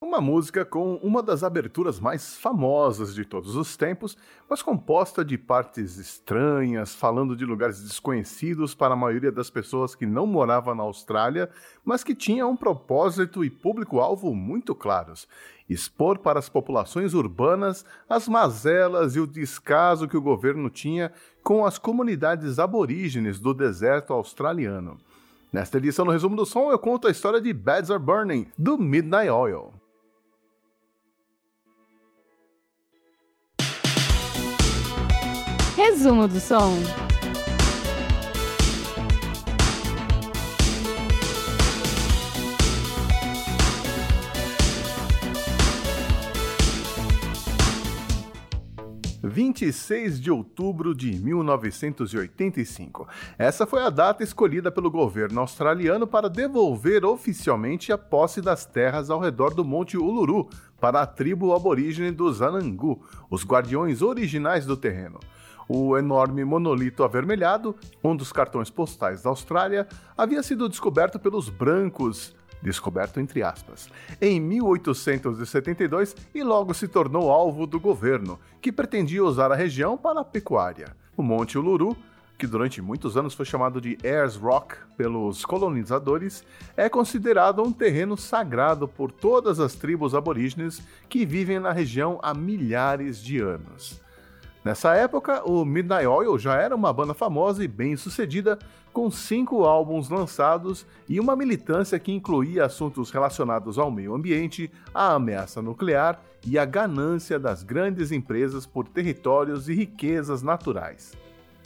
Uma música com uma das aberturas mais famosas de todos os tempos, mas composta de partes estranhas, falando de lugares desconhecidos para a maioria das pessoas que não moravam na Austrália, mas que tinha um propósito e público-alvo muito claros: expor para as populações urbanas as mazelas e o descaso que o governo tinha com as comunidades aborígenes do deserto australiano. Nesta edição do Resumo do Som, eu conto a história de Beds Are Burning, do Midnight Oil. Resumo do som. Vinte e seis de outubro de 1985. Essa foi a data escolhida pelo governo australiano para devolver oficialmente a posse das terras ao redor do Monte Uluru para a tribo aborígene dos Anangu, os guardiões originais do terreno. O enorme monolito avermelhado, um dos cartões postais da Austrália, havia sido descoberto pelos brancos descoberto entre aspas, em 1872 e logo se tornou alvo do governo, que pretendia usar a região para a pecuária. O Monte Uluru, que durante muitos anos foi chamado de Ayers Rock pelos colonizadores, é considerado um terreno sagrado por todas as tribos aborígenes que vivem na região há milhares de anos. Nessa época, o Midnight Oil já era uma banda famosa e bem sucedida, com cinco álbuns lançados e uma militância que incluía assuntos relacionados ao meio ambiente, à ameaça nuclear e à ganância das grandes empresas por territórios e riquezas naturais.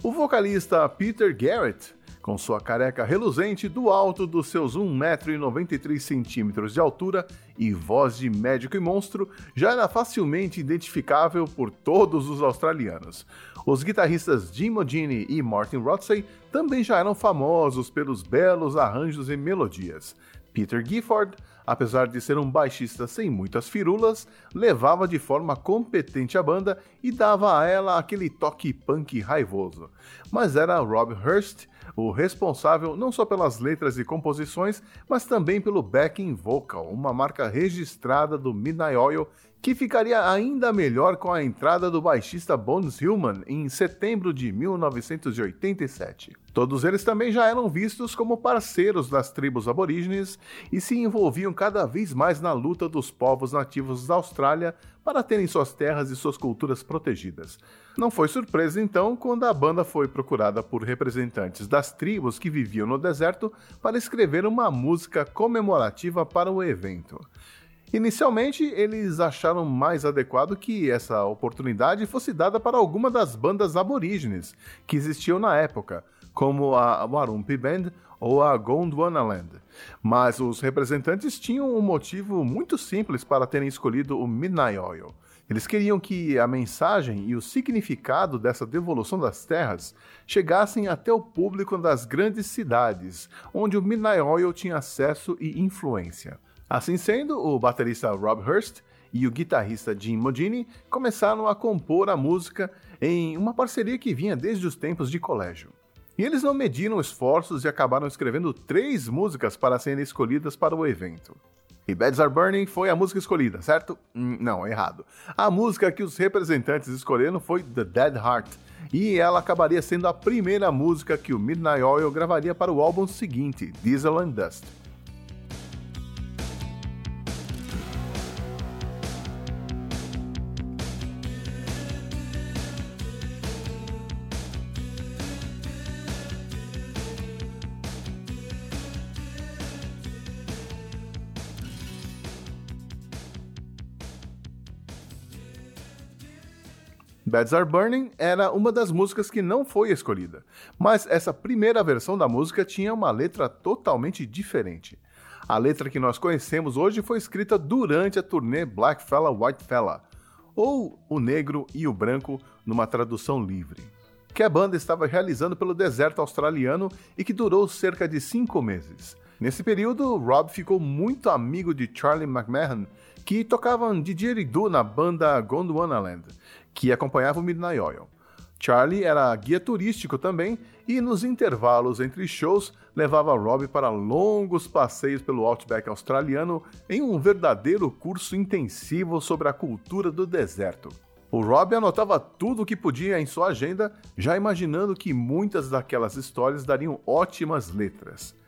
O vocalista Peter Garrett com sua careca reluzente do alto dos seus 1,93m de altura e voz de médico e monstro, já era facilmente identificável por todos os australianos. Os guitarristas Jim Modini e Martin Rotsey também já eram famosos pelos belos arranjos e melodias. Peter Gifford, apesar de ser um baixista sem muitas firulas, levava de forma competente a banda e dava a ela aquele toque punk raivoso. Mas era Rob Hurst o responsável não só pelas letras e composições, mas também pelo backing vocal, uma marca registrada do Midnight Oil que ficaria ainda melhor com a entrada do baixista Bones Hillman em setembro de 1987. Todos eles também já eram vistos como parceiros das tribos aborígenes e se envolviam cada vez mais na luta dos povos nativos da Austrália para terem suas terras e suas culturas protegidas. Não foi surpresa então quando a banda foi procurada por representantes das tribos que viviam no deserto para escrever uma música comemorativa para o evento. Inicialmente, eles acharam mais adequado que essa oportunidade fosse dada para alguma das bandas aborígenes que existiam na época, como a Warumpi Band ou a Gondwanaland. Mas os representantes tinham um motivo muito simples para terem escolhido o Midnight Oil. Eles queriam que a mensagem e o significado dessa devolução das terras chegassem até o público das grandes cidades, onde o Midnight Oil tinha acesso e influência. Assim sendo, o baterista Rob Hurst e o guitarrista Jim Modini começaram a compor a música em uma parceria que vinha desde os tempos de colégio. E eles não mediram esforços e acabaram escrevendo três músicas para serem escolhidas para o evento. E Beds Are Burning foi a música escolhida, certo? Hum, não, errado. A música que os representantes escolheram foi The Dead Heart, e ela acabaria sendo a primeira música que o Midnight Oil gravaria para o álbum seguinte, Diesel and Dust. Beds Are Burning era uma das músicas que não foi escolhida, mas essa primeira versão da música tinha uma letra totalmente diferente. A letra que nós conhecemos hoje foi escrita durante a turnê Black Fella White Fella, ou O Negro e o Branco numa tradução livre, que a banda estava realizando pelo deserto australiano e que durou cerca de cinco meses. Nesse período, Rob ficou muito amigo de Charlie McMahon, que tocava um didgeridoo na banda Gondwanaland, que acompanhava o Midnight Oil. Charlie era guia turístico também e nos intervalos entre shows levava Rob para longos passeios pelo Outback australiano em um verdadeiro curso intensivo sobre a cultura do deserto. O Rob anotava tudo o que podia em sua agenda, já imaginando que muitas daquelas histórias dariam ótimas letras.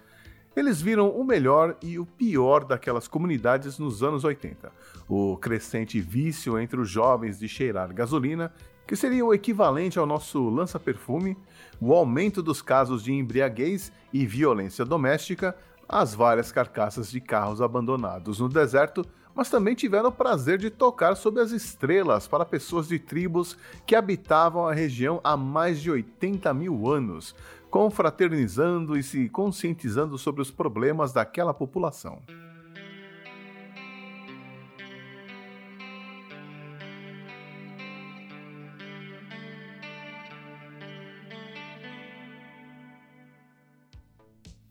Eles viram o melhor e o pior daquelas comunidades nos anos 80. O crescente vício entre os jovens de cheirar gasolina que seria o equivalente ao nosso lança-perfume, o aumento dos casos de embriaguez e violência doméstica, as várias carcaças de carros abandonados no deserto, mas também tiveram o prazer de tocar sob as estrelas para pessoas de tribos que habitavam a região há mais de 80 mil anos, confraternizando e se conscientizando sobre os problemas daquela população.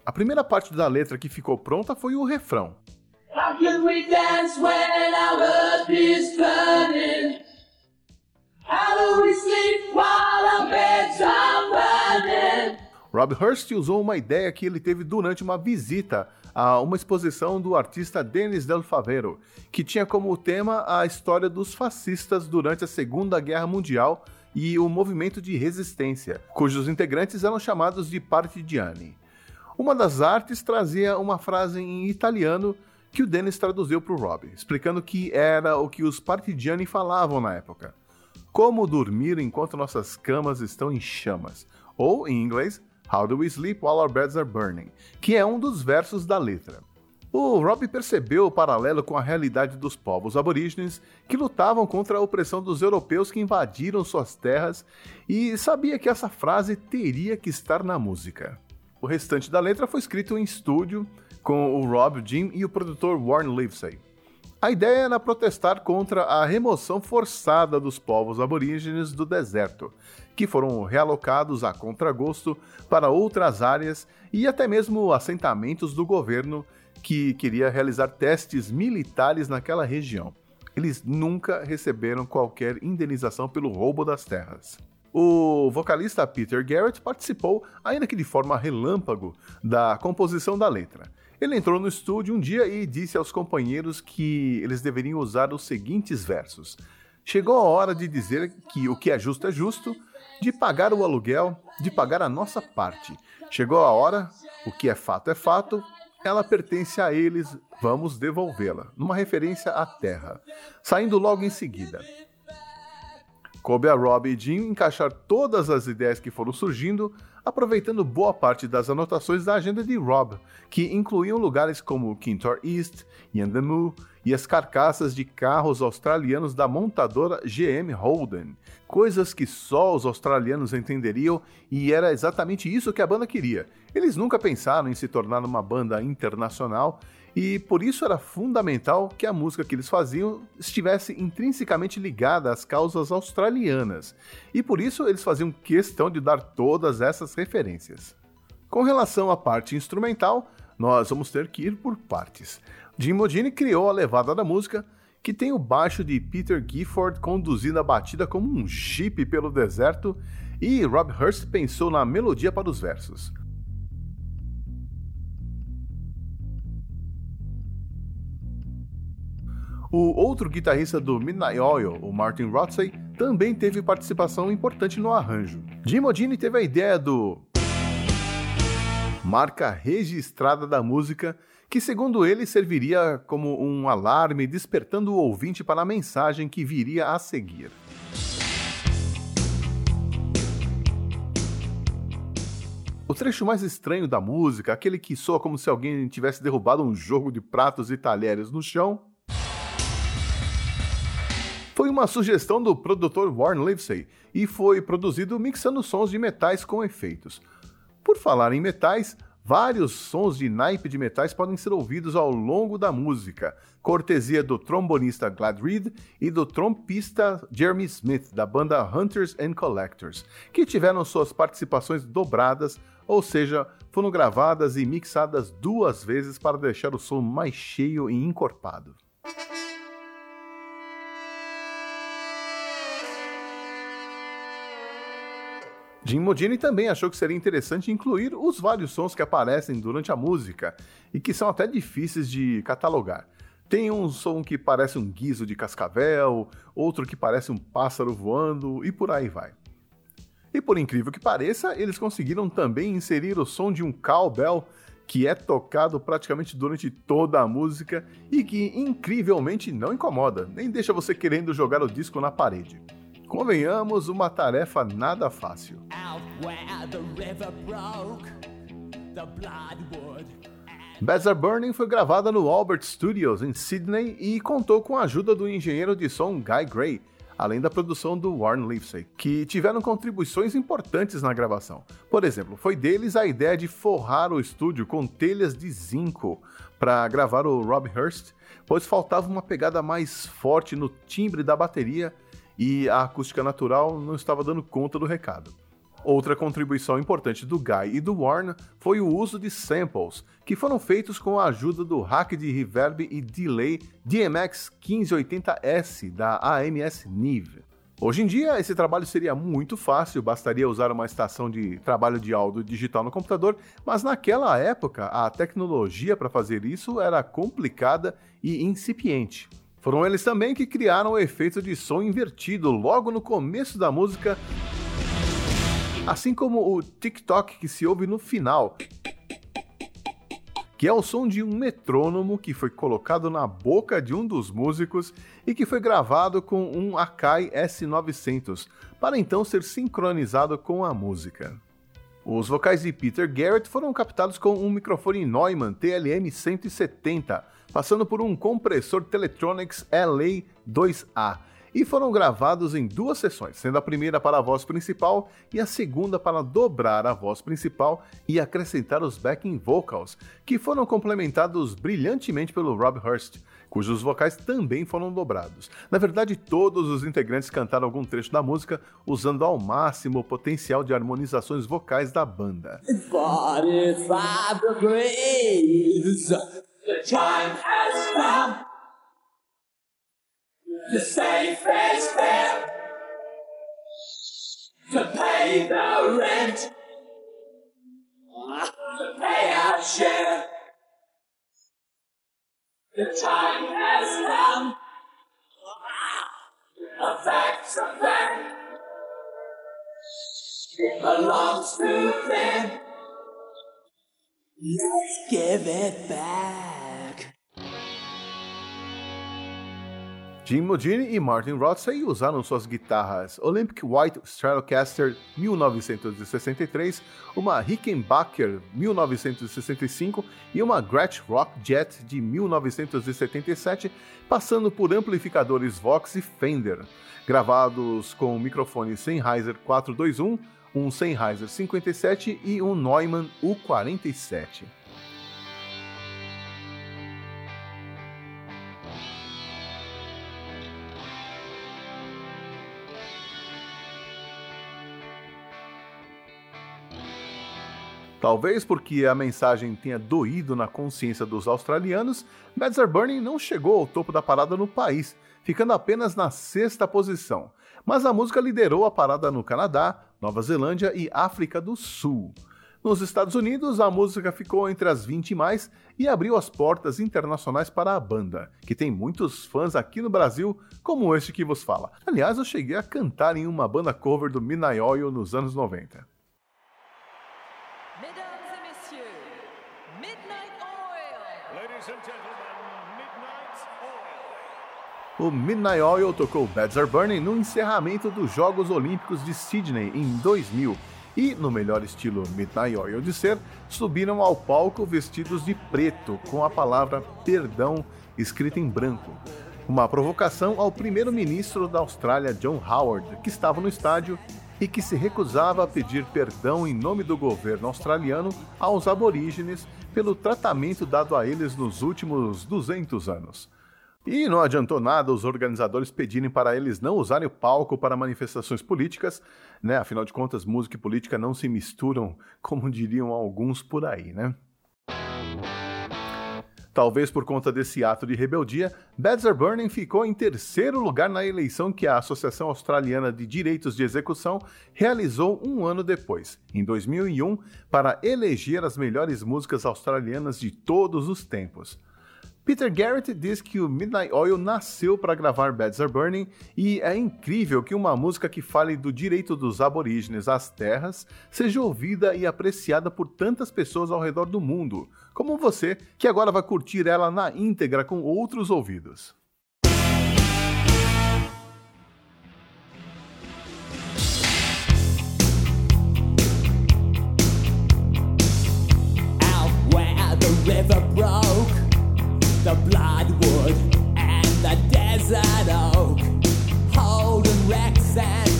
A primeira parte da letra que ficou pronta foi o refrão. How can we dance when our earth is burning? How do we sleep while our beds are? Rob Hurst usou uma ideia que ele teve durante uma visita a uma exposição do artista Denis Del Favero, que tinha como tema a história dos fascistas durante a Segunda Guerra Mundial e o movimento de resistência, cujos integrantes eram chamados de partigiani. Uma das artes trazia uma frase em italiano que o Dennis traduziu para o Rob, explicando que era o que os partigiani falavam na época. Como dormir enquanto nossas camas estão em chamas. Ou, em inglês, How do we sleep while our beds are burning? Que é um dos versos da letra. O Rob percebeu o paralelo com a realidade dos povos aborígenes que lutavam contra a opressão dos europeus que invadiram suas terras e sabia que essa frase teria que estar na música. O restante da letra foi escrito em estúdio com o Rob, Jim e o produtor Warren Livesey. A ideia era protestar contra a remoção forçada dos povos aborígenes do deserto, que foram realocados a contragosto para outras áreas e até mesmo assentamentos do governo que queria realizar testes militares naquela região. Eles nunca receberam qualquer indenização pelo roubo das terras. O vocalista Peter Garrett participou, ainda que de forma relâmpago, da composição da letra. Ele entrou no estúdio um dia e disse aos companheiros que eles deveriam usar os seguintes versos: Chegou a hora de dizer que o que é justo é justo, de pagar o aluguel, de pagar a nossa parte. Chegou a hora, o que é fato é fato, ela pertence a eles, vamos devolvê-la. Numa referência à terra. Saindo logo em seguida. Coube a Rob e Jim encaixar todas as ideias que foram surgindo, aproveitando boa parte das anotações da agenda de Rob, que incluíam lugares como Kintor East, Yandamu e as carcaças de carros australianos da montadora GM Holden, coisas que só os australianos entenderiam e era exatamente isso que a banda queria. Eles nunca pensaram em se tornar uma banda internacional e por isso era fundamental que a música que eles faziam estivesse intrinsecamente ligada às causas australianas, e por isso eles faziam questão de dar todas essas referências. Com relação à parte instrumental, nós vamos ter que ir por partes. Jim Modini criou a levada da música, que tem o baixo de Peter Gifford conduzindo a batida como um jeep pelo deserto, e Rob Hurst pensou na melodia para os versos. O outro guitarrista do Midnight Oil, o Martin Rotsey, também teve participação importante no arranjo. Jim Odini teve a ideia do marca registrada da música, que segundo ele serviria como um alarme despertando o ouvinte para a mensagem que viria a seguir. O trecho mais estranho da música, aquele que soa como se alguém tivesse derrubado um jogo de pratos e talheres no chão, foi uma sugestão do produtor Warren Livesey e foi produzido mixando sons de metais com efeitos. Por falar em metais, vários sons de naipe de metais podem ser ouvidos ao longo da música, cortesia do trombonista Glad Reed e do trompista Jeremy Smith, da banda Hunters and Collectors, que tiveram suas participações dobradas, ou seja, foram gravadas e mixadas duas vezes para deixar o som mais cheio e encorpado. Jim Modini também achou que seria interessante incluir os vários sons que aparecem durante a música e que são até difíceis de catalogar. Tem um som que parece um guiso de cascavel, outro que parece um pássaro voando e por aí vai. E por incrível que pareça, eles conseguiram também inserir o som de um cowbell que é tocado praticamente durante toda a música e que incrivelmente não incomoda, nem deixa você querendo jogar o disco na parede. Convenhamos, uma tarefa nada fácil. Are Burning foi gravada no Albert Studios em Sydney e contou com a ajuda do engenheiro de som Guy Gray, além da produção do Warren Livesey, que tiveram contribuições importantes na gravação. Por exemplo, foi deles a ideia de forrar o estúdio com telhas de zinco para gravar o Rob Hurst, pois faltava uma pegada mais forte no timbre da bateria e a acústica natural não estava dando conta do recado. Outra contribuição importante do Guy e do Warren foi o uso de samples, que foram feitos com a ajuda do hack de reverb e delay DMX 1580S da AMS Nive. Hoje em dia, esse trabalho seria muito fácil, bastaria usar uma estação de trabalho de áudio digital no computador, mas naquela época a tecnologia para fazer isso era complicada e incipiente. Foram eles também que criaram o efeito de som invertido logo no começo da música, assim como o TikTok que se ouve no final, que é o som de um metrônomo que foi colocado na boca de um dos músicos e que foi gravado com um Akai S900, para então ser sincronizado com a música. Os vocais de Peter Garrett foram captados com um microfone Neumann TLM 170, passando por um compressor Teletronics LA2A, e foram gravados em duas sessões, sendo a primeira para a voz principal e a segunda para dobrar a voz principal e acrescentar os backing vocals, que foram complementados brilhantemente pelo Rob Hurst, cujos vocais também foram dobrados. Na verdade, todos os integrantes cantaram algum trecho da música usando ao máximo o potencial de harmonizações vocais da banda. To pay the rent, to pay our share. The time has come. A fact's a fact. It belongs to them. Let's give it back. Jim Modini e Martin Rothsey usaram suas guitarras Olympic White Stratocaster 1963, uma Rickenbacker 1965 e uma Gretsch Rock Jet de 1977, passando por amplificadores Vox e Fender, gravados com microfones Sennheiser 421 um Sennheiser 57 e um Neumann U47. Talvez porque a mensagem tenha doído na consciência dos australianos, Beds Burning não chegou ao topo da parada no país, ficando apenas na sexta posição. Mas a música liderou a parada no Canadá, Nova Zelândia e África do Sul. Nos Estados Unidos, a música ficou entre as 20 mais e abriu as portas internacionais para a banda, que tem muitos fãs aqui no Brasil, como este que vos fala. Aliás, eu cheguei a cantar em uma banda cover do Midnight Oil nos anos 90. O Midnight Oil tocou Beds Are Burning no encerramento dos Jogos Olímpicos de Sydney em 2000 e, no melhor estilo Midnight Oil de ser, subiram ao palco vestidos de preto com a palavra perdão escrita em branco. Uma provocação ao primeiro-ministro da Austrália, John Howard, que estava no estádio e que se recusava a pedir perdão em nome do governo australiano aos aborígenes pelo tratamento dado a eles nos últimos 200 anos. E não adiantou nada os organizadores pedirem para eles não usarem o palco para manifestações políticas, né? Afinal de contas, música e política não se misturam, como diriam alguns por aí, né? Talvez por conta desse ato de rebeldia, Beds Are Burning ficou em terceiro lugar na eleição que a Associação Australiana de Direitos de Execução realizou um ano depois, em 2001, para eleger as melhores músicas australianas de todos os tempos. Peter Garrett diz que o Midnight Oil nasceu para gravar Beds Are Burning e é incrível que uma música que fale do direito dos aborígenes às terras seja ouvida e apreciada por tantas pessoas ao redor do mundo, como você, que agora vai curtir ela na íntegra com outros ouvidos. Out where the river the bloodwood and the desert oak, holding wrecks and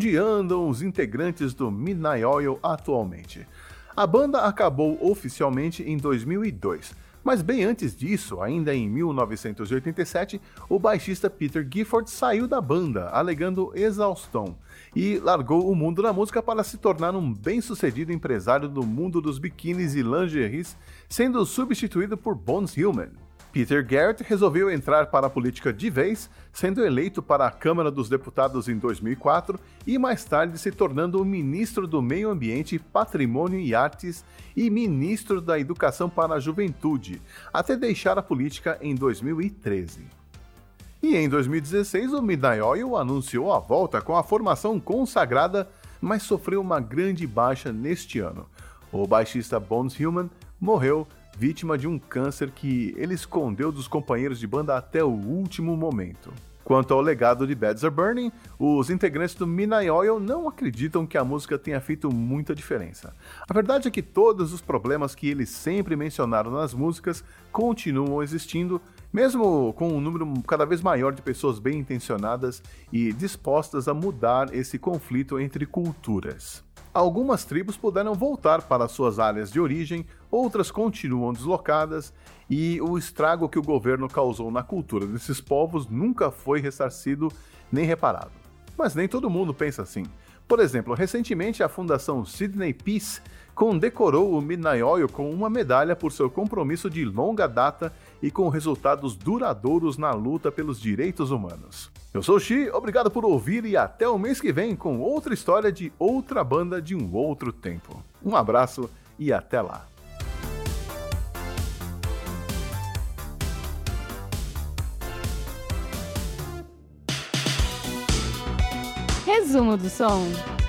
onde andam os integrantes do Midnight Oil atualmente? A banda acabou oficialmente em 2002, Mas bem antes disso, ainda em 1987, o baixista Peter Gifford saiu da banda, alegando exaustão, e largou o mundo da música para se tornar um bem-sucedido empresário do mundo dos biquínis e lingeries, sendo substituído por Bones Hillman. Peter Garrett resolveu entrar para a política de vez, sendo eleito para a Câmara dos Deputados em 2004 e mais tarde se tornando o ministro do Meio Ambiente, Patrimônio e Artes e ministro da Educação para a Juventude, até deixar a política em 2013. E em 2016, o Midnight Oil anunciou a volta com a formação consagrada, mas sofreu uma grande baixa neste ano. O baixista Bones Hillman morreu vítima de um câncer que ele escondeu dos companheiros de banda até o último momento. Quanto ao legado de Beds Are Burning, os integrantes do Midnight Oil não acreditam que a música tenha feito muita diferença. A verdade é que todos os problemas que eles sempre mencionaram nas músicas continuam existindo, mesmo com um número cada vez maior de pessoas bem intencionadas e dispostas a mudar esse conflito entre culturas. Algumas tribos puderam voltar para suas áreas de origem, outras continuam deslocadas, e o estrago que o governo causou na cultura desses povos nunca foi ressarcido nem reparado. Mas nem todo mundo pensa assim. Por exemplo, recentemente a Fundação Sydney Peace condecorou o Midnight com uma medalha por seu compromisso de longa data e com resultados duradouros na luta pelos direitos humanos. Eu sou o Xi, obrigado por ouvir e até o mês que vem com outra história de outra banda de um outro tempo. Um abraço e até lá. Resumo do som.